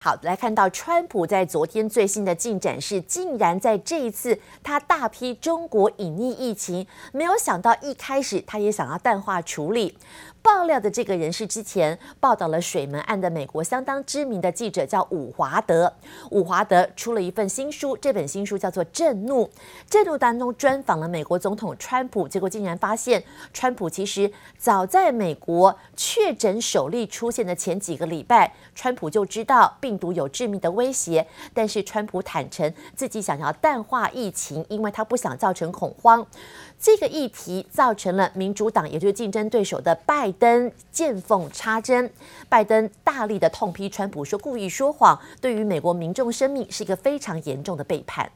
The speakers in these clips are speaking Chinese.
好，来看到川普在昨天最新的进展是，竟然在这一次他大批中国隐匿疫情，没有想到一开始他也想要淡化处理。爆料的这个人是之前报道了水门案的美国相当知名的记者，叫伍华德。伍华德出了一份新书，这本新书叫做《震怒》。震怒当中专访了美国总统川普，结果竟然发现，川普其实早在美国确诊首例出现的前几个礼拜，川普就知道病毒有致命的威胁，但是川普坦承自己想要淡化疫情，因为他不想造成恐慌。这个议题造成了民主党，也就是竞争对手的拜登见缝插针。拜登大力的痛批川普，说故意说谎，对于美国民众生命是一个非常严重的背叛。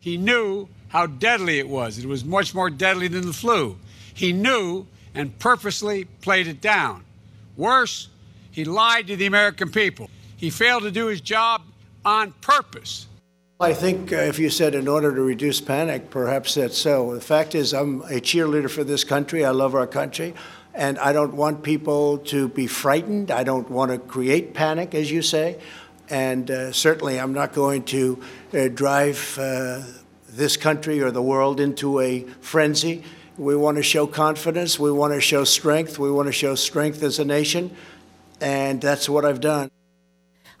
He knew how deadly it was. It was much more deadly than the flu. He knew and purposely played it down. Worse, he lied to the American people. He failed to do his job on purpose. I think uh, if you said in order to reduce panic, perhaps that's so. The fact is, I'm a cheerleader for this country. I love our country. And I don't want people to be frightened. I don't want to create panic, as you say. And uh, certainly, I'm not going to uh, drive uh, this country or the world into a frenzy. We want to show confidence. We want to show strength. We want to show strength as a nation. And that's what I've done.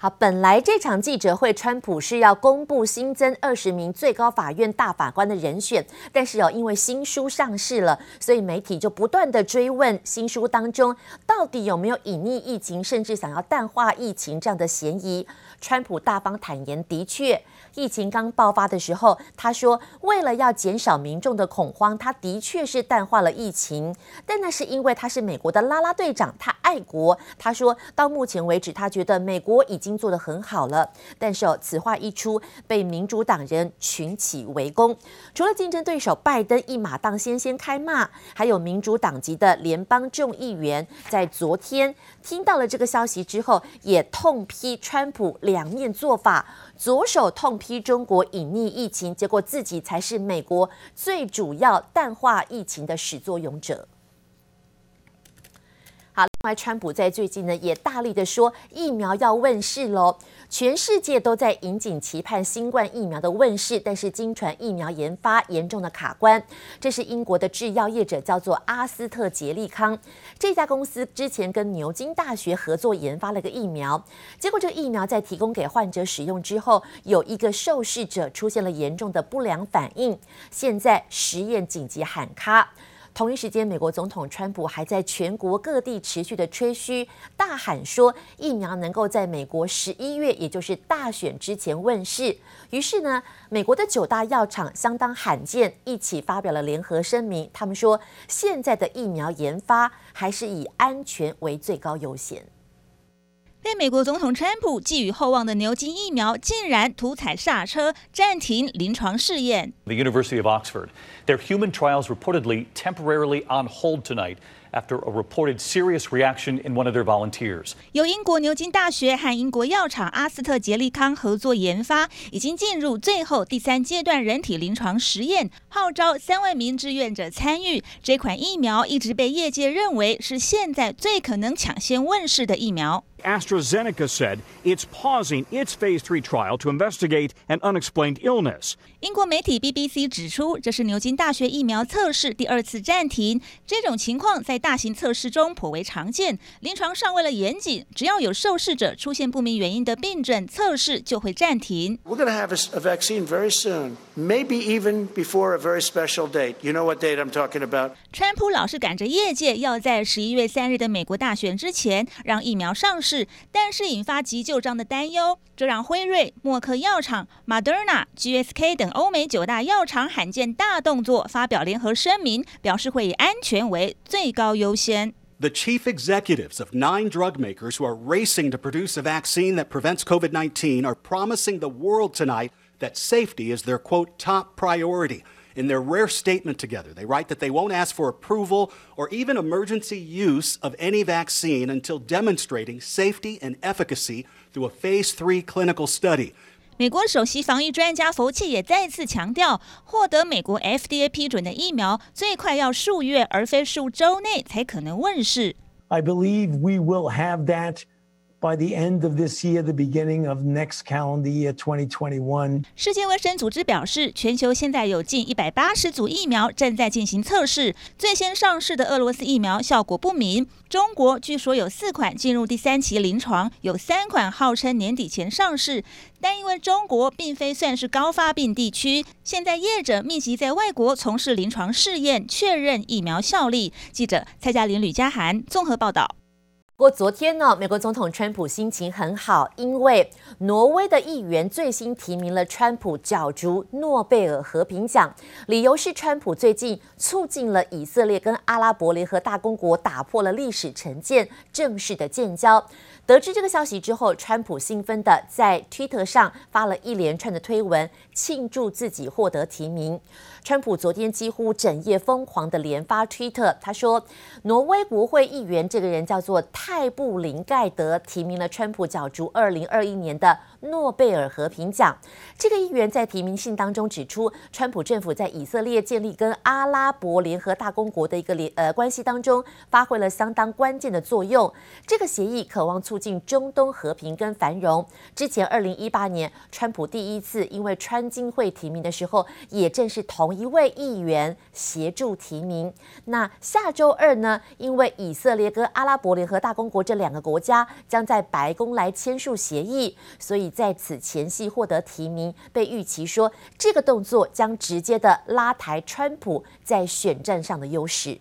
好，本来这场记者会，川普是要公布新增二十名最高法院大法官的人选，但是哦，因为新书上市了，所以媒体就不断的追问新书当中到底有没有隐匿疫情，甚至想要淡化疫情这样的嫌疑。川普大方坦言，的确。疫情刚爆发的时候，他说为了要减少民众的恐慌，他的确是淡化了疫情，但那是因为他是美国的拉拉队长，他爱国。他说到目前为止，他觉得美国已经做得很好了。但是哦，此话一出，被民主党人群起围攻。除了竞争对手拜登一马当先先开骂，还有民主党籍的联邦众议员在昨天听到了这个消息之后，也痛批川普两面做法。左手痛批中国隐匿疫情，结果自己才是美国最主要淡化疫情的始作俑者。外，川普在最近呢也大力的说疫苗要问世喽，全世界都在引颈期盼新冠疫苗的问世，但是经传疫苗研发严重的卡关。这是英国的制药业者叫做阿斯特捷利康，这家公司之前跟牛津大学合作研发了个疫苗，结果这个疫苗在提供给患者使用之后，有一个受试者出现了严重的不良反应，现在实验紧急喊卡。同一时间，美国总统川普还在全国各地持续的吹嘘，大喊说疫苗能够在美国十一月，也就是大选之前问世。于是呢，美国的九大药厂相当罕见，一起发表了联合声明，他们说现在的疫苗研发还是以安全为最高优先。被美国总统川普寄予厚望的牛津疫苗，竟然突踩刹车，暂停临床试验。The University of Oxford, their human trials reportedly temporarily on hold tonight after a reported serious reaction in one of their volunteers. 由英国牛津大学和英国药厂阿斯特捷利康合作研发，已经进入最后第三阶段人体临床实验，号召三万名志愿者参与。这款疫苗一直被业界认为是现在最可能抢先问世的疫苗。AstraZeneca said it's pausing its phase three trial to investigate an unexplained illness. 英国媒体 BBC 指出，这是牛津大学疫苗测试第二次暂停。这种情况在大型测试中颇为常见。临床上为了严谨，只要有受试者出现不明原因的病症，测试就会暂停。We're going to have a, vaccine very soon, maybe even before a very special date. You know what date I'm talking about? 川普老是赶着业界要在十一月三日的美国大选之前让疫苗上市。但是引发急就章的担忧，这让辉瑞、默克药厂、Moderna、GSK 等欧美九大药厂罕见大动作，发表联合声明，表示会以安全为最高优先。The chief executives of nine drug makers who are racing to produce a vaccine that prevents COVID-19 are promising the world tonight that safety is their quote top priority. In their rare statement together, they write that they won't ask for approval or even emergency use of any vaccine until demonstrating safety and efficacy through a phase three clinical study. 美国首席防疫专家福奇也再次强调，获得美国 FDA 批准的疫苗最快要数月，而非数周内才可能问世。I believe we will have that by the end of this year, the beginning of next calendar year 2021. 世界卫生组织表示，全球现在有近一百八十组疫苗正在进行测试。最先上市的俄罗斯疫苗效果不明。中国据说有四款进入第三期临床，有三款号称年底前上市。但因为中国并非算是高发病地区，现在业者密集在外国从事临床试验，确认疫苗效力。记者蔡嘉玲、吕嘉涵综合报道。不过昨天呢，美国总统川普心情很好，因为挪威的议员最新提名了川普角逐诺贝尔和平奖，理由是川普最近促进了以色列跟阿拉伯联合大公国打破了历史成见，正式的建交。得知这个消息之后，川普兴奋的在推特上发了一连串的推文，庆祝自己获得提名。川普昨天几乎整夜疯狂的连发推特，他说：“挪威国会议员这个人叫做泰布林盖德，提名了川普角逐二零二一年的诺贝尔和平奖。”这个议员在提名信当中指出，川普政府在以色列建立跟阿拉伯联合大公国的一个联呃关系当中，发挥了相当关键的作用。这个协议渴望促进中东和平跟繁荣。之前，二零一八年，川普第一次因为川金会提名的时候，也正是同一位议员协助提名。那下周二呢，因为以色列跟阿拉伯联合大公国这两个国家将在白宫来签署协议，所以在此前夕获得提名，被预期说这个动作将直接的拉抬川普在选战上的优势。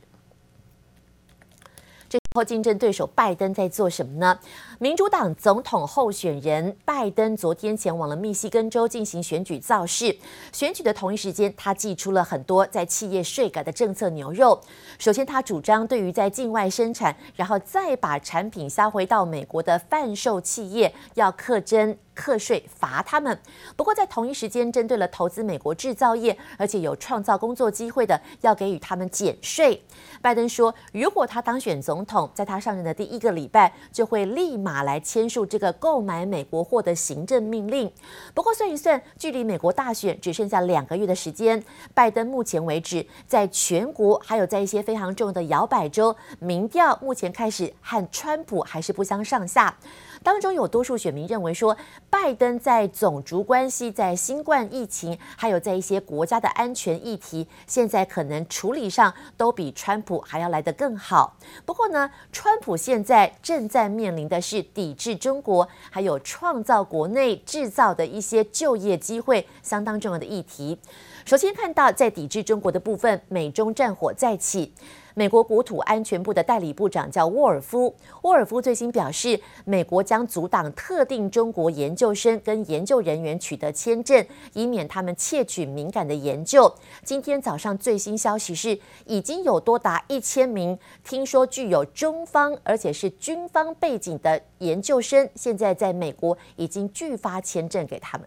后竞争对手拜登在做什么呢？民主党总统候选人拜登昨天前往了密西根州进行选举造势。选举的同一时间，他寄出了很多在企业税改的政策牛肉。首先，他主张对于在境外生产，然后再把产品销回到美国的贩售企业，要课征。课税罚他们，不过在同一时间，针对了投资美国制造业而且有创造工作机会的，要给予他们减税。拜登说，如果他当选总统，在他上任的第一个礼拜，就会立马马来签署这个购买美国货的行政命令。不过算一算，距离美国大选只剩下两个月的时间，拜登目前为止，在全国还有在一些非常重要的摇摆州，民调目前开始和川普还是不相上下。当中有多数选民认为说，拜登在种族关系、在新冠疫情，还有在一些国家的安全议题，现在可能处理上都比川普还要来得更好。不过呢，川普现在正在面临的是抵制中国，还有创造国内制造的一些就业机会，相当重要的议题。首先看到在抵制中国的部分，美中战火再起。美国国土安全部的代理部长叫沃尔夫，沃尔夫最新表示，美国将阻挡特定中国研究生跟研究人员取得签证，以免他们窃取敏感的研究。今天早上最新消息是，已经有多达一千名听说具有中方而且是军方背景的研究生，现在在美国已经拒发签证给他们。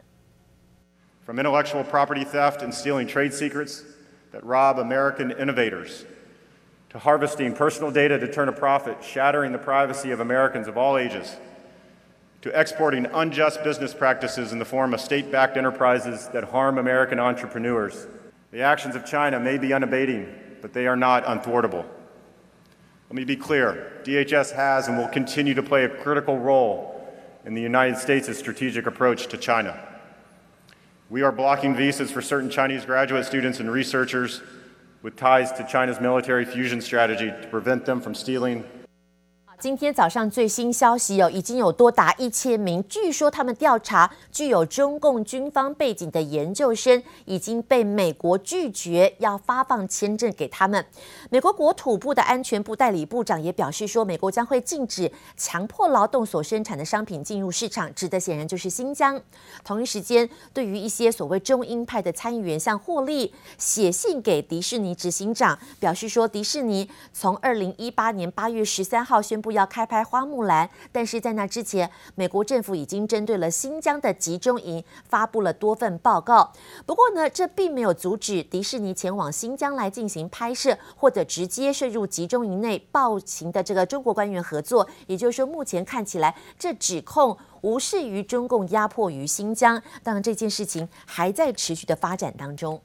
From intellectual property theft and stealing trade secrets that rob American innovators. To harvesting personal data to turn a profit, shattering the privacy of Americans of all ages, to exporting unjust business practices in the form of state backed enterprises that harm American entrepreneurs. The actions of China may be unabating, but they are not unthwartable. Let me be clear DHS has and will continue to play a critical role in the United States' strategic approach to China. We are blocking visas for certain Chinese graduate students and researchers with ties to China's military fusion strategy to prevent them from stealing 今天早上最新消息有，已经有多达一千名，据说他们调查具有中共军方背景的研究生，已经被美国拒绝要发放签证给他们。美国国土部的安全部代理部长也表示说，美国将会禁止强迫劳动所生产的商品进入市场，指的显然就是新疆。同一时间，对于一些所谓中英派的参议员，像霍利写信给迪士尼执行长，表示说，迪士尼从二零一八年八月十三号宣布。不要开拍花木兰，但是在那之前，美国政府已经针对了新疆的集中营发布了多份报告。不过呢，这并没有阻止迪士尼前往新疆来进行拍摄，或者直接涉入集中营内暴行的这个中国官员合作。也就是说，目前看起来，这指控无视于中共压迫于新疆。当然，这件事情还在持续的发展当中。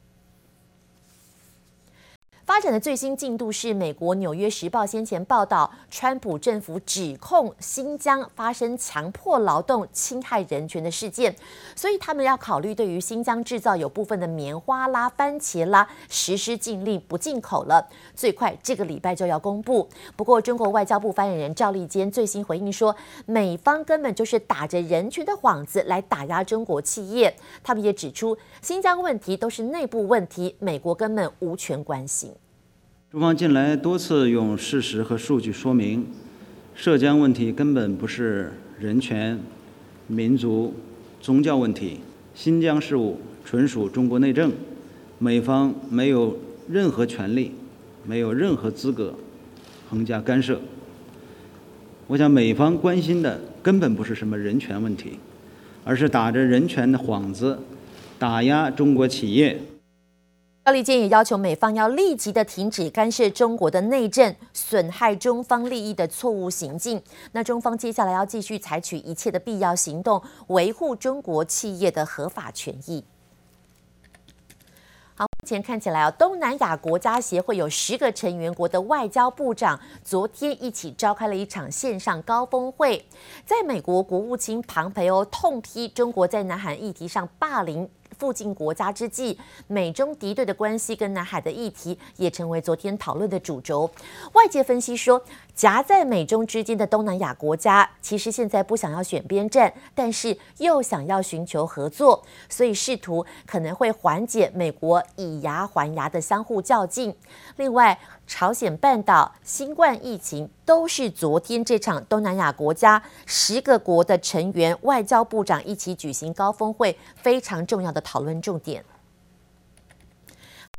发展的最新进度是，美国《纽约时报》先前报道，川普政府指控新疆发生强迫劳动、侵害人权的事件，所以他们要考虑对于新疆制造有部分的棉花啦、番茄啦实施禁令，不进口了。最快这个礼拜就要公布。不过，中国外交部发言人赵立坚最新回应说，美方根本就是打着人权的幌子来打压中国企业。他们也指出，新疆问题都是内部问题，美国根本无权关心。中方近来多次用事实和数据说明，涉疆问题根本不是人权、民族、宗教问题，新疆事务纯属中国内政，美方没有任何权利，没有任何资格横加干涉。我想，美方关心的根本不是什么人权问题，而是打着人权的幌子打压中国企业。赵立坚也要求美方要立即的停止干涉中国的内政，损害中方利益的错误行径。那中方接下来要继续采取一切的必要行动，维护中国企业的合法权益。好，目前看起来啊，东南亚国家协会有十个成员国的外交部长昨天一起召开了一场线上高峰会，在美国国务卿庞培欧痛批中国在南海议题上霸凌附近国家之际，美中敌对的关系跟南海的议题也成为昨天讨论的主轴。外界分析说，夹在美中之间的东南亚国家，其实现在不想要选边站，但是又想要寻求合作，所以试图可能会缓解美国以牙还牙的相互较劲。另外，朝鲜半岛、新冠疫情都是昨天这场东南亚国家十个国的成员外交部长一起举行高峰会非常重要的讨论重点。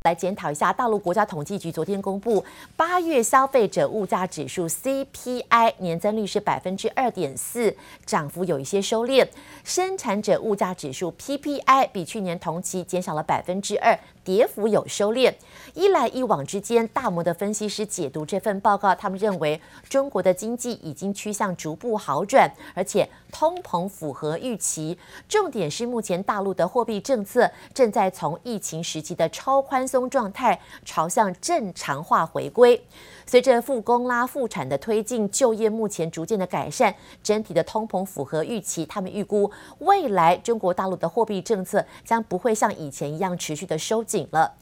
来检讨一下，大陆国家统计局昨天公布八月消费者物价指数 CPI 年增率是百分之二点四，涨幅有一些收敛；生产者物价指数 PPI 比去年同期减少了百分之二。跌幅有收敛，一来一往之间，大摩的分析师解读这份报告，他们认为中国的经济已经趋向逐步好转，而且通膨符合预期。重点是目前大陆的货币政策正在从疫情时期的超宽松状态朝向正常化回归。随着复工啦、复产的推进，就业目前逐渐的改善，整体的通膨符合预期。他们预估未来中国大陆的货币政策将不会像以前一样持续的收紧了。